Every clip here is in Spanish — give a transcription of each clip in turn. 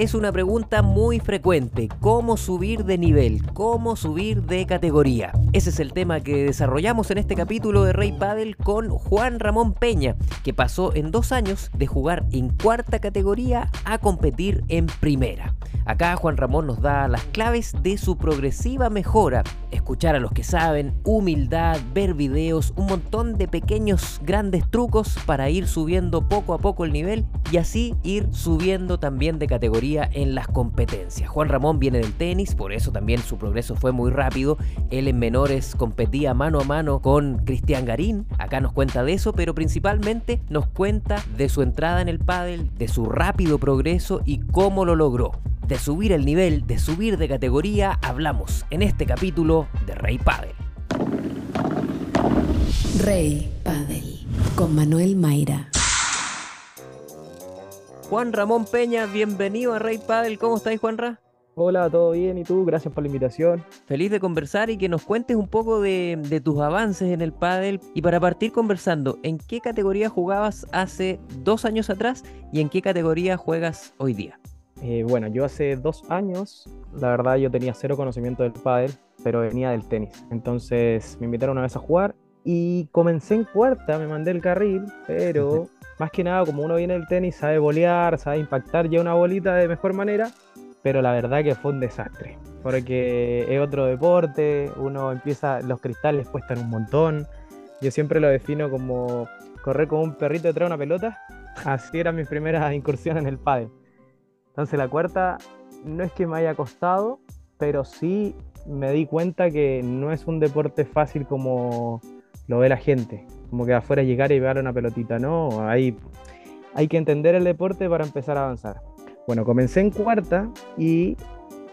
es una pregunta muy frecuente. ¿Cómo subir de nivel? ¿Cómo subir de categoría? Ese es el tema que desarrollamos en este capítulo de Rey Padel con Juan Ramón Peña, que pasó en dos años de jugar en cuarta categoría a competir en primera. Acá Juan Ramón nos da las claves de su progresiva mejora, escuchar a los que saben, humildad, ver videos, un montón de pequeños grandes trucos para ir subiendo poco a poco el nivel y así ir subiendo también de categoría en las competencias. Juan Ramón viene del tenis, por eso también su progreso fue muy rápido. Él en menores competía mano a mano con Cristian Garín. Acá nos cuenta de eso, pero principalmente nos cuenta de su entrada en el pádel, de su rápido progreso y cómo lo logró. De subir el nivel, de subir de categoría, hablamos en este capítulo de Rey Padel. Rey Padel con Manuel Mayra. Juan Ramón Peña, bienvenido a Rey Padel. ¿Cómo estáis, Juanra? Hola, ¿todo bien? ¿Y tú? Gracias por la invitación. Feliz de conversar y que nos cuentes un poco de, tus avances en el pádel. Y para partir conversando, ¿en qué categoría jugabas hace dos años atrás y en qué categoría juegas hoy día? Eh, bueno, yo hace dos años, la verdad yo tenía cero conocimiento del pádel, pero venía del tenis. Entonces me invitaron una vez a jugar y comencé en cuarta, me mandé el carril, pero más que nada, como uno viene del tenis, sabe bolear, sabe impactar ya una bolita de mejor manera, pero la verdad que fue un desastre, porque es otro deporte, uno empieza, los cristales cuestan un montón, yo siempre lo defino como correr como un perrito detrás de una pelota, así era mi primera incursión en el pádel. Entonces la cuarta no es que me haya costado, pero sí me di cuenta que no es un deporte fácil como lo ve la gente como que afuera llegar y pegar una pelotita, no, hay, hay que entender el deporte para empezar a avanzar. Bueno, comencé en cuarta y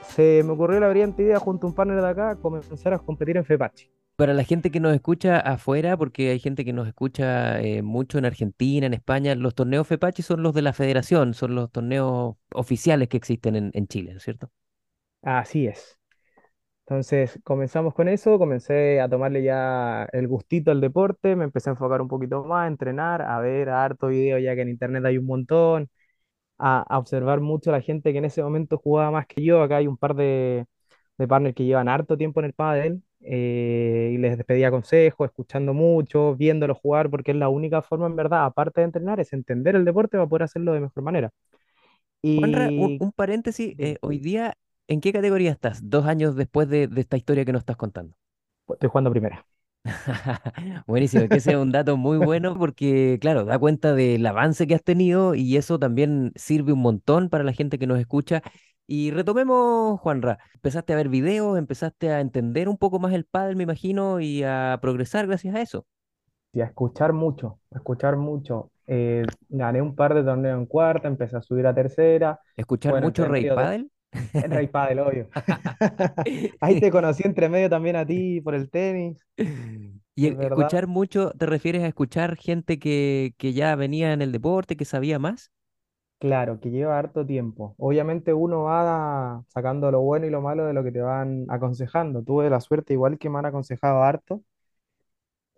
se me ocurrió la brillante idea junto a un partner de acá comenzar a competir en FEPACHI. Para la gente que nos escucha afuera, porque hay gente que nos escucha eh, mucho en Argentina, en España, los torneos FEPACHI son los de la federación, son los torneos oficiales que existen en, Chile, ¿no es cierto? Así es. Entonces comenzamos con eso, comencé a tomarle ya el gustito al deporte, me empecé a enfocar un poquito más, a entrenar, a ver a harto video ya que en internet hay un montón, a, observar mucho a la gente que en ese momento jugaba más que yo. Acá hay un par de, de partners que llevan harto tiempo en el pádel eh, y les pedía consejos, escuchando mucho, viéndolos jugar, porque es la única forma en verdad, aparte de entrenar, es entender el deporte para poder hacerlo de mejor manera. Y... un, paréntesis, eh, hoy día ¿En qué categoría estás dos años después de, esta historia que nos estás contando? Estoy jugando primera. Buenísimo, que ese es un dato muy bueno porque, claro, da cuenta del avance que has tenido y eso también sirve un montón para la gente que nos escucha. Y retomemos, Juanra, empezaste a ver videos, empezaste a entender un poco más el pádel, me imagino, y a progresar gracias a eso. Sí, a escuchar mucho, a escuchar mucho. Eh, gané un par de torneos en cuarta, empecé a subir a tercera. ¿Escuchar mucho Rey Padel? En Rey Padel, obvio. Ahí te conocí entre medio también a ti por el tenis. Y escuchar mucho, ¿te refieres a escuchar gente que, que ya venía en el deporte, que sabía más? Claro, que lleva harto tiempo. Obviamente uno va sacando lo bueno y lo malo de lo que te van aconsejando. Tuve la suerte, igual que me han aconsejado harto.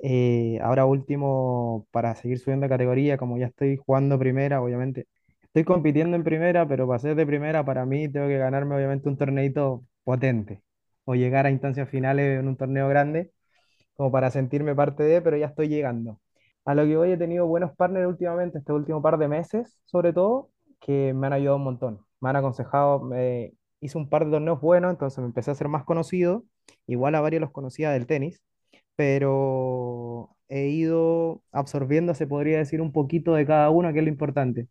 Eh, ahora último, para seguir subiendo de categoría, como ya estoy jugando primera, obviamente estoy compitiendo en primera, pero para ser de primera, para mí tengo que ganarme obviamente un torneito potente o llegar a instancias finales en un torneo grande, como para sentirme parte de, pero ya estoy llegando. A lo que hoy he tenido buenos partners últimamente, este último par de meses, sobre todo, que me han ayudado un montón. Me han aconsejado, me hice un par de torneos buenos, entonces me empecé a ser más conocido. Igual a varios los conocía del tenis, pero he ido absorbiendo, se podría decir, un poquito de cada uno, que es lo importante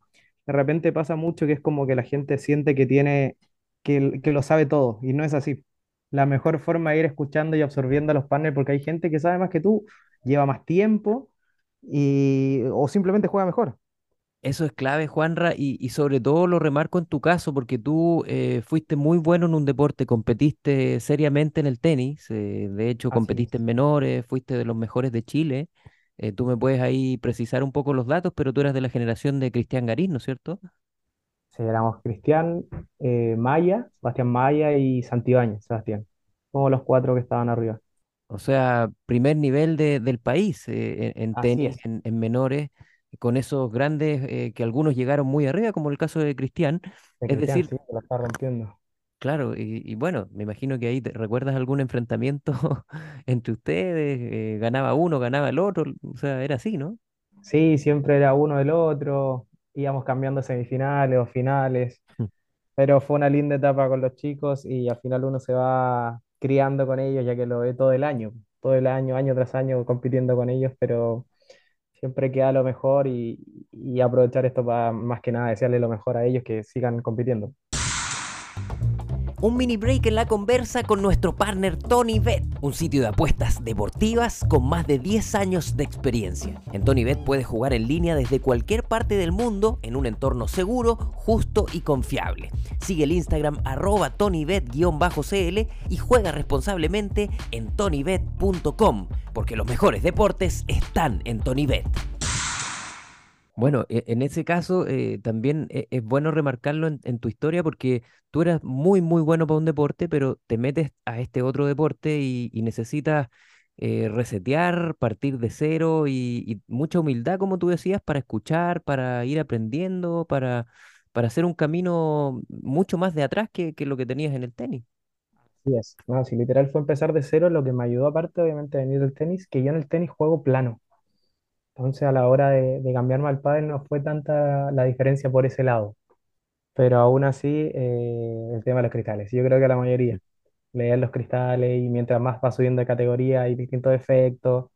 de repente pasa mucho que es como que la gente siente que tiene, que, que lo sabe todo, y no es así. La mejor forma de ir escuchando y absorbiendo a los partners, porque hay gente que sabe más que tú, lleva más tiempo, y, o simplemente juega mejor. Eso es clave, Juanra, y, y, sobre todo lo remarco en tu caso, porque tú eh, fuiste muy bueno en un deporte, competiste seriamente en el tenis, eh, de hecho competiste en menores, fuiste de los mejores de Chile, eh, tú me puedes ahí precisar un poco los datos, pero tú eras de la generación de Cristian Garín, ¿no es cierto? Sí, éramos Cristian, Maya, Sebastián Maya y Santibáñez, Sebastián. Como los cuatro que estaban arriba. O sea, primer nivel de, del país eh, en, tenis, en, menores. con esos grandes eh, que algunos llegaron muy arriba, como el caso de Cristian. De Es Cristian, decir, sí, la está rompiendo. claro, y, y bueno, me imagino que ahí te- recuerdas algún enfrentamiento entre ustedes, eh, ganaba uno, ganaba el otro, o sea, era así, ¿no? Sí, siempre era uno del otro, íbamos cambiando semifinales o finales, pero fue una linda etapa con los chicos y al final uno se va criando con ellos ya que lo ve todo el año, todo el año, año tras año compitiendo con ellos, pero siempre queda lo mejor y, y aprovechar esto para más que nada desearle lo mejor a ellos que sigan compitiendo. Un mini break en la conversa con nuestro partner Tony Bet, un sitio de apuestas deportivas con más de 10 años de experiencia. En Tony Bet puedes jugar en línea desde cualquier parte del mundo en un entorno seguro, justo y confiable. Sigue el Instagram arroba tonybet-cl y juega responsablemente en tonybet.com, porque los mejores deportes están en Tonybet. Bueno, e- en ese caso eh, también e- es bueno remarcarlo en, tu historia porque tú eras muy, muy bueno para un deporte, pero te metes a este otro deporte y, y necesitas eh, resetear, partir de cero y, mucha humildad, como tú decías, para escuchar, para ir aprendiendo, para, para hacer un camino mucho más de atrás que, que lo que tenías en el tenis. Sí es, no, si literal fue empezar de cero, lo que me ayudó aparte obviamente de venir del tenis, que yo en el tenis juego plano. Entonces a la hora de, de cambiarme al pádel no fue tanta la diferencia por ese lado. Pero aún así, eh, el tema de los cristales. Yo creo que la mayoría leer los cristales y mientras más va subiendo de categoría hay distintos efectos.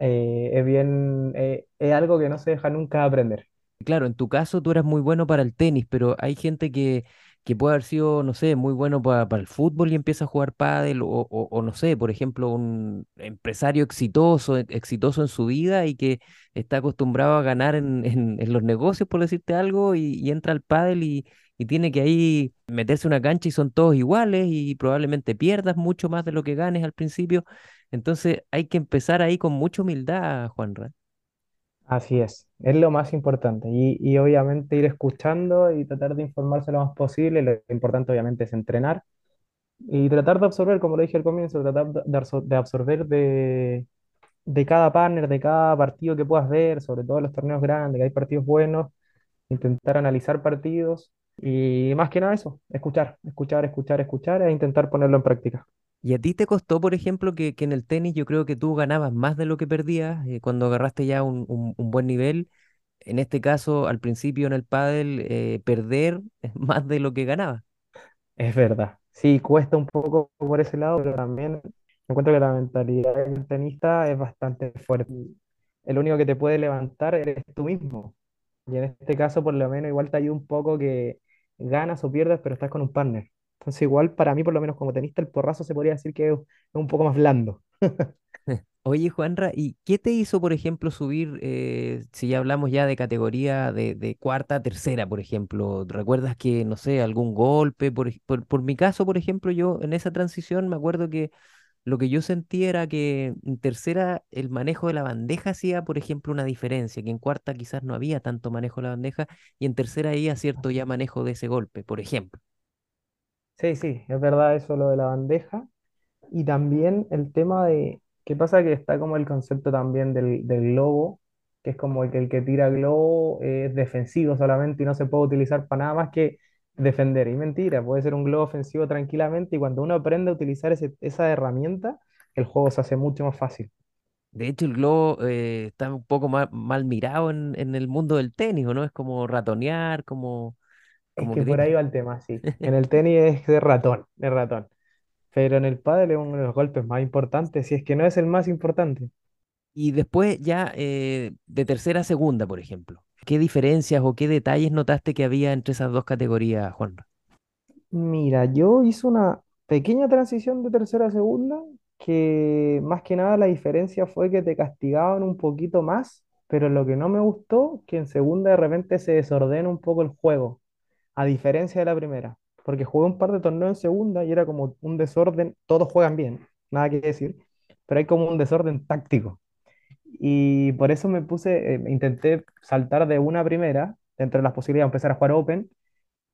eh, es bien, eh, es algo que no se deja nunca aprender. Claro, en tu caso tú eras muy bueno para el tenis, pero hay gente que, que puede haber sido, no sé, muy bueno pa- para el fútbol y empieza a jugar pádel, o, o, o no sé, por ejemplo, un empresario exitoso, e- exitoso en su vida y que está acostumbrado a ganar en, en, en los negocios, por decirte algo, y, entra al pádel y, y tiene que ahí meterse una cancha y son todos iguales y probablemente pierdas mucho más de lo que ganes al principio. Entonces hay que empezar ahí con mucha humildad, Juanra. Así es, es lo más importante. Y, y obviamente ir escuchando y tratar de informarse lo más posible. Lo importante obviamente es entrenar y tratar de absorber, como lo dije al comienzo, tratar de, absor- de absorber de, de cada partner, de cada partido que puedas ver, sobre todo los torneos grandes, que hay partidos buenos, intentar analizar partidos y más que nada eso, escuchar, escuchar, escuchar, escuchar e intentar ponerlo en práctica. ¿Y a ti te costó, por ejemplo, que, en el tenis yo creo que tú ganabas más de lo que perdías eh, cuando agarraste ya un buen nivel? En este caso, al principio en el pádel, eh, perder más de lo que ganabas. Es verdad. Sí, cuesta un poco por ese lado, pero también encuentro que la mentalidad del tenista es bastante fuerte. El único que te puede levantar eres tú mismo. Y en este caso, por lo menos, igual te ayuda un poco que ganas o pierdas, pero estás con un partner. Entonces, igual para mí, por lo menos como tenista, el porrazo se podría decir que es un poco más blando. Oye, Juanra, ¿y qué te hizo, por ejemplo, subir, eh, si ya hablamos ya de categoría de, de cuarta tercera, por ejemplo? ¿Recuerdas que, no sé, algún golpe? Por, por, por mi caso, por ejemplo, yo en esa transición me acuerdo que Lo que yo sentí era que en tercera el manejo de la bandeja hacía, por ejemplo, una diferencia, que en cuarta quizás no había tanto manejo de la bandeja y en tercera había cierto ya manejo de ese golpe, por ejemplo. Sí, sí, es verdad eso lo de la bandeja. Y también el tema de, ¿qué pasa? Que está como el concepto también del, del globo, que es como que el que tira globo es defensivo solamente y no se puede utilizar para nada más que defender. Y mentira, puede ser un globo ofensivo tranquilamente y cuando uno aprende a utilizar ese- esa herramienta, el juego se hace mucho más fácil. De hecho, el globo eh, está un poco mal, mal mirado en, en el mundo del tenis, ¿o no? Es como ratonear, como, Es que que por ahí va el tema, sí. En el tenis es de ratón, de ratón. Pero en el pádel es uno de los golpes más importantes, si es que no es el más importante. Y después ya eh, de tercera a segunda, por ejemplo. ¿Qué diferencias o qué detalles notaste que había entre esas dos categorías, Juan? Mira, yo hice una pequeña transición de tercera a segunda, que más que nada la diferencia fue que te castigaban un poquito más, pero lo que no me gustó, que en segunda de repente se desordena un poco el juego, a diferencia de la primera, porque jugué un par de torneos en segunda y era como un desorden, todos juegan bien, nada que decir, pero hay como un desorden táctico. Y por eso me puse, eh, intenté saltar de una primera, dentro de las posibilidades de empezar a jugar Open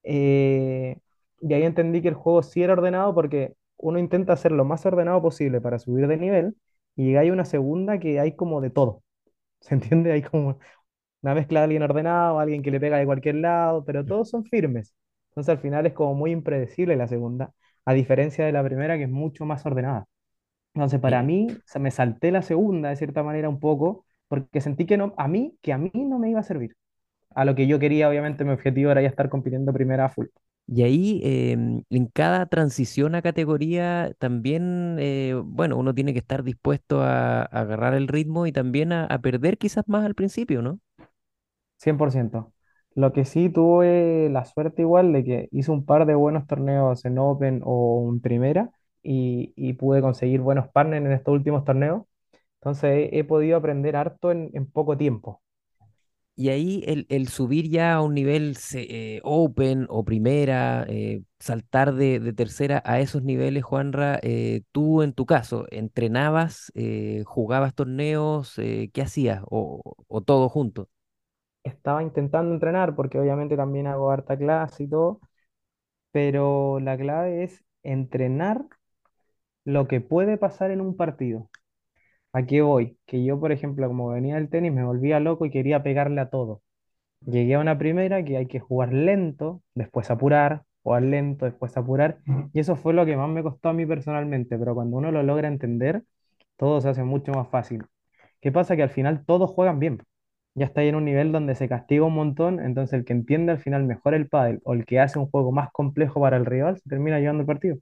eh, y ahí entendí que el juego sí era ordenado porque uno intenta hacer lo más ordenado posible para subir de nivel y llega una segunda que hay como de todo. ¿Se entiende? Hay como una mezcla de alguien ordenado, alguien que le pega de cualquier lado, pero todos son firmes. Entonces al final es como muy impredecible la segunda, a diferencia de la primera que es mucho más ordenada. Entonces para mí se me salté la segunda de cierta manera un poco, porque sentí que no, a mí, que a mí no me iba a servir. A lo que yo quería, obviamente mi objetivo era ya estar compitiendo primera a full. y ahí, em, en cada transición a categoría, también, eh, bueno, uno tiene que estar dispuesto a, a agarrar el ritmo y también a, a perder quizás más al principio, ¿no? Cien por ciento Lo que sí tuve la suerte igual de que hice un par de buenos torneos en Open o en Primera y, y pude conseguir buenos partners en estos últimos torneos. Entonces he, he podido aprender harto en, poco tiempo. Y ahí el, el subir ya a un nivel eh, open o primera, eh, saltar de, de tercera a esos niveles, Juanra, eh, tú en tu caso, ¿entrenabas, eh, jugabas torneos, qué hacías? O, o todo junto. Estaba intentando entrenar porque obviamente también hago harta clase y todo, pero la clave es entrenar lo que puede pasar en un partido. ¿A qué voy? Que yo, por ejemplo, como venía del tenis, me volvía loco y quería pegarle a todo. Llegué a una primera que hay que jugar lento, después apurar, jugar lento, después apurar, y eso fue lo que más me costó a mí personalmente, pero cuando uno lo logra entender, todo se hace mucho más fácil. ¿Qué pasa? Que al final todos juegan bien. Ya está ahí en un nivel donde se castiga un montón, entonces el que entiende al final mejor el pádel o el que hace un juego más complejo para el rival se termina llevando el partido.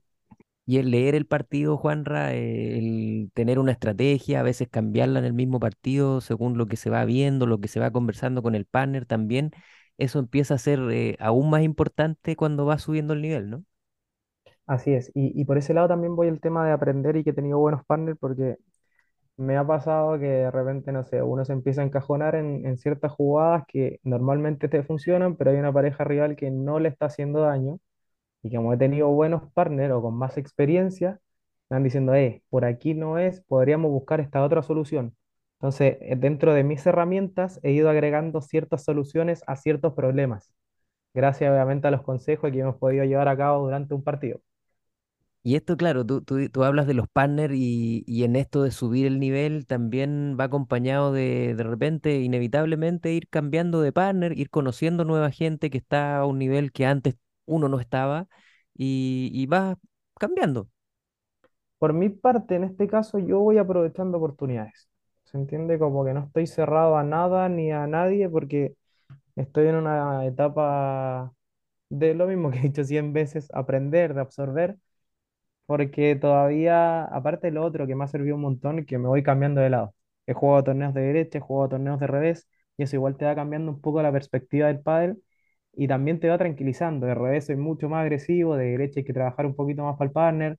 Y el leer el partido, Juanra, eh, el tener una estrategia, a veces cambiarla en el mismo partido según lo que se va viendo, lo que se va conversando con el partner también, eso empieza a ser eh, aún más importante cuando va subiendo el nivel, ¿no? Así es, y, y por ese lado también voy el tema de aprender y que he tenido buenos partners porque Me ha pasado que de repente, no sé, uno se empieza a encajonar en, ciertas jugadas que normalmente te funcionan, pero hay una pareja rival que no le está haciendo daño. Y como he tenido buenos partners o con más experiencia, me van diciendo, eh, por aquí no es, podríamos buscar esta otra solución. Entonces, eh, dentro de mis herramientas he ido agregando ciertas soluciones a ciertos problemas, gracias obviamente a los consejos que hemos podido llevar a cabo durante un partido. Y esto, claro, tú, tú, tú hablas de los partners y, y en esto de subir el nivel también va acompañado de, de repente, inevitablemente, ir cambiando de partner, ir conociendo nueva gente que está a un nivel que antes uno no estaba y, y vas cambiando. Por mi parte, en este caso, yo voy aprovechando oportunidades. ¿Se entiende? Como que no estoy cerrado a nada ni a nadie porque estoy en una etapa de lo mismo que he dicho 100 veces, aprender, de absorber, porque todavía, aparte de lo otro que me ha servido un montón, que me voy cambiando de lado. He jugado torneos de derecha, he jugado torneos de revés, y eso igual te va cambiando un poco la perspectiva del pádel y también te va tranquilizando. De revés soy mucho más agresivo, de derecha hay que trabajar un poquito más para el partner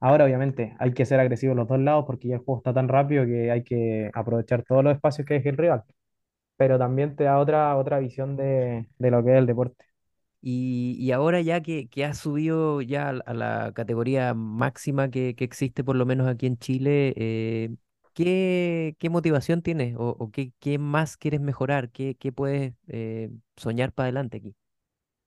Ahora, obviamente, hay que ser agresivo en los dos lados porque ya el juego está tan rápido que hay que aprovechar todos los espacios que deje el rival. Pero también te da otra, otra visión de, de lo que es el deporte. Y, ahora ya que, que has subido ya a la categoría máxima que, existe, por lo menos aquí en Chile, eh, ¿qué, motivación tienes? ¿O, qué, más quieres mejorar? ¿Qué, puedes eh, soñar para adelante aquí?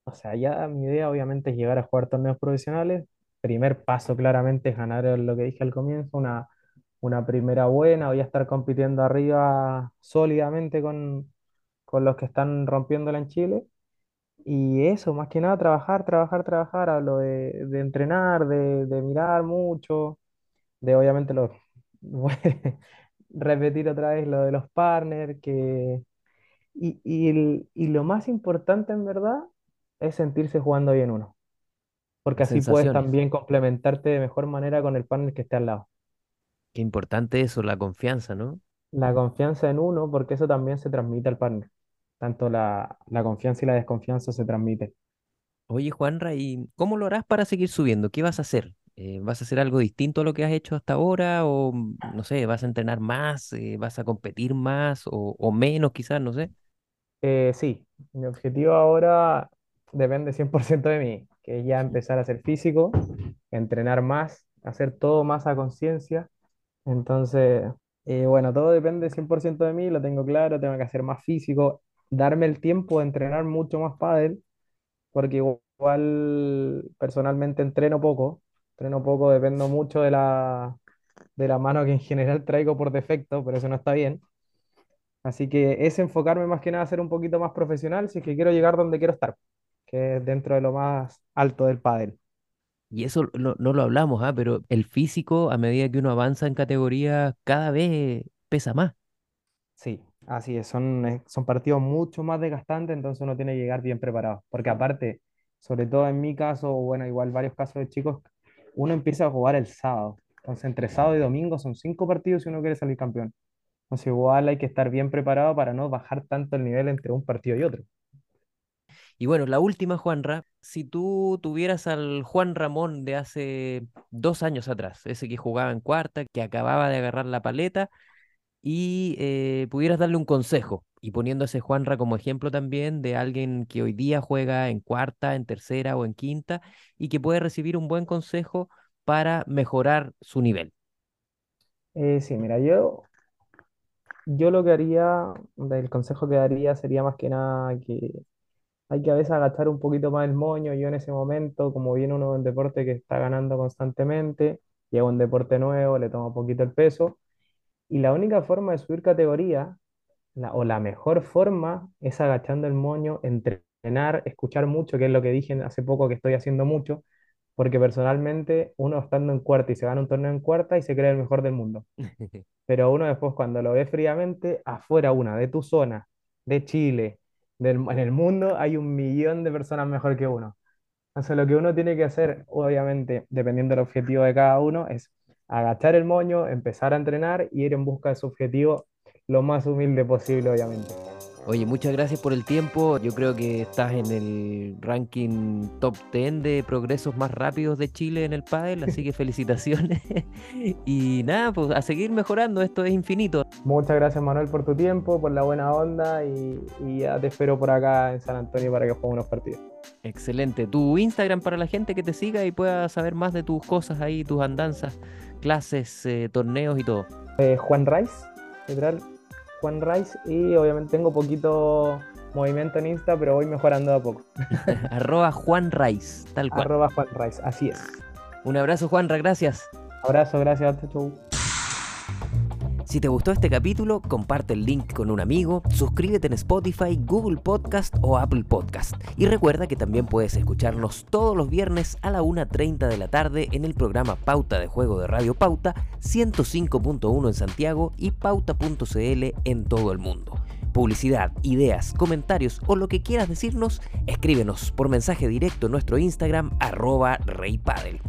O sea, ya mi idea obviamente es llegar a jugar torneos profesionales. Primer paso claramente es ganar lo que dije al comienzo, una, una primera buena. Voy a estar compitiendo arriba sólidamente con, con los que están rompiéndola en Chile. Y eso, más que nada, trabajar, trabajar, trabajar. Hablo de, de entrenar, de, de mirar mucho de obviamente lo, repetir otra vez lo de los partners, que, y, y, el- y lo más importante en verdad es sentirse jugando bien uno, porque así puedes sensaciones. también complementarte de mejor manera con el partner que esté al lado. Qué importante eso, la confianza, ¿no? La confianza en uno, porque eso también se transmite al partner. Tanto la, la confianza y la desconfianza se transmite. Oye, Juanra, ¿y cómo lo harás para seguir subiendo? ¿Qué vas a hacer? Eh, ¿vas a hacer algo distinto a lo que has hecho hasta ahora? ¿O, no sé, vas a entrenar más? Eh, ¿vas a competir más? ¿O, o menos quizás? No sé. Eh, sí, mi objetivo ahora depende 100% de mí, que es ya empezar a hacer físico, entrenar más, hacer todo más a conciencia Entonces, bueno, todo depende 100% de mí, lo tengo claro, tengo que hacer más físico, darme el tiempo de entrenar mucho más pádel, porque igual personalmente entreno poco, entreno poco, dependo mucho de la, de la mano que en general traigo por defecto, pero eso no está bien. Así que es enfocarme más que nada a ser un poquito más profesional si es que quiero llegar donde quiero estar, que es dentro de lo más alto del pádel. Y eso no, no lo hablamos, ¿ah? Pero el físico, a medida que uno avanza en categoría, cada vez pesa más. Sí, así es, son, eh, son partidos mucho más desgastantes, entonces uno tiene que llegar bien preparado, porque aparte, sobre todo en mi caso, o bueno, igual varios casos de chicos, uno empieza a jugar el sábado, entonces entre sábado y domingo son cinco partidos si uno quiere salir campeón. Entonces igual hay que estar bien preparado para no bajar tanto el nivel entre un partido y otro. Y bueno, la última, Juanra, si tú tuvieras al Juan Ramón de hace dos años atrás, ese que jugaba en cuarta, que acababa de agarrar la paleta, y eh, pudieras darle un consejo, y poniendo ese Juanra como ejemplo también de alguien que hoy día juega en cuarta, en tercera o en quinta, y que puede recibir un buen consejo para mejorar su nivel. Eh, sí, mira, yo, yo lo que haría, el consejo que daría sería más que nada que hay que a veces agachar un poquito más el moño. Yo en ese momento, como viene uno de un deporte que está ganando constantemente, llega un deporte nuevo, le toma un poquito el peso. Y la única forma de subir categoría, la- o la mejor forma, es agachando el moño, entrenar, escuchar mucho, que es lo que dije hace poco que estoy haciendo mucho, porque personalmente uno estando en cuarta y se gana un torneo en cuarta y se cree el mejor del mundo. Pero uno después cuando lo ve fríamente, afuera una, de tu zona, de Chile, del, en el mundo hay un millón de personas mejor que uno. Entonces lo que uno tiene que hacer, obviamente, dependiendo del objetivo de cada uno, es agachar el moño, empezar a entrenar y ir en busca de su objetivo lo más humilde posible, obviamente. Oye, muchas gracias por el tiempo. Yo creo que estás en el ranking top 10 de progresos más rápidos de Chile en el pádel, así que felicitaciones. Y nada, pues a seguir mejorando, esto es infinito. Muchas gracias Manuel por tu tiempo, por la buena onda y, y ya te espero por acá en San Antonio para que juguemos unos partidos. Excelente. Tu Instagram para la gente que te siga y pueda saber más de tus cosas ahí, tus andanzas, clases, eh, torneos y todo. Eh, Juan Rice, literal, Juan Rice y obviamente tengo poquito movimiento en Insta, pero voy mejorando de a poco. Arroba Juan Raiz, tal cual. Arroba Juan Rice, así es. Un abrazo, Juanra, gracias. Abrazo, gracias, chau. Si te gustó este capítulo, comparte el link con un amigo, suscríbete en Spotify, Google Podcast o Apple Podcast. Y recuerda que también puedes escucharnos todos los viernes a la 1.30 de la tarde en el programa Pauta de Juego de Radio Pauta, 105.1 en Santiago y pauta.cl en todo el mundo. Publicidad, ideas, comentarios o lo que quieras decirnos, escríbenos por mensaje directo en nuestro Instagram arroba reypadel.